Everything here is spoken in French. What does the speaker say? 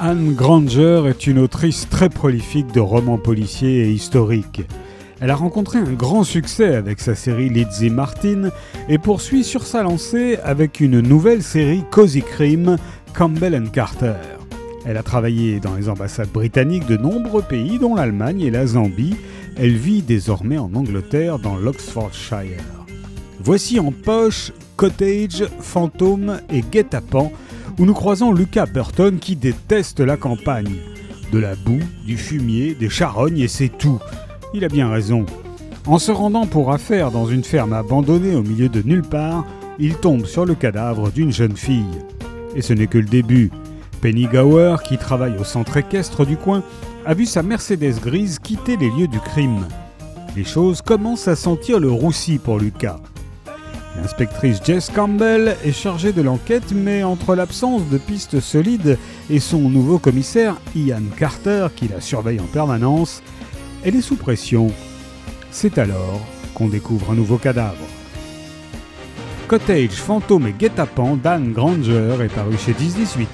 Anne Granger est une autrice très prolifique de romans policiers et historiques. Elle a rencontré un grand succès avec sa série Lizzie Martin et poursuit sur sa lancée avec une nouvelle série Cozy Crime, Campbell Carter. Elle a travaillé dans les ambassades britanniques de nombreux pays, dont l'Allemagne et la Zambie. Elle vit désormais en Angleterre, dans l'Oxfordshire. Voici en poche Cottage, Fantôme et Guet-apens, où nous croisons Lucas Burton qui déteste la campagne. De la boue, du fumier, des charognes et c'est tout. Il a bien raison. En se rendant pour affaire dans une ferme abandonnée au milieu de nulle part, il tombe sur le cadavre d'une jeune fille. Et ce n'est que le début. Penny Gower, qui travaille au centre équestre du coin, a vu sa Mercedes grise quitter les lieux du crime. Les choses commencent à sentir le roussi pour Lucas. L'inspectrice Jess Campbell est chargée de l'enquête, mais entre l'absence de pistes solides et son nouveau commissaire, Ian Carter, qui la surveille en permanence, elle est sous pression. C'est alors qu'on découvre un nouveau cadavre. Cottage, fantôme et guet-apens d'Anne Granger est paru chez 1018.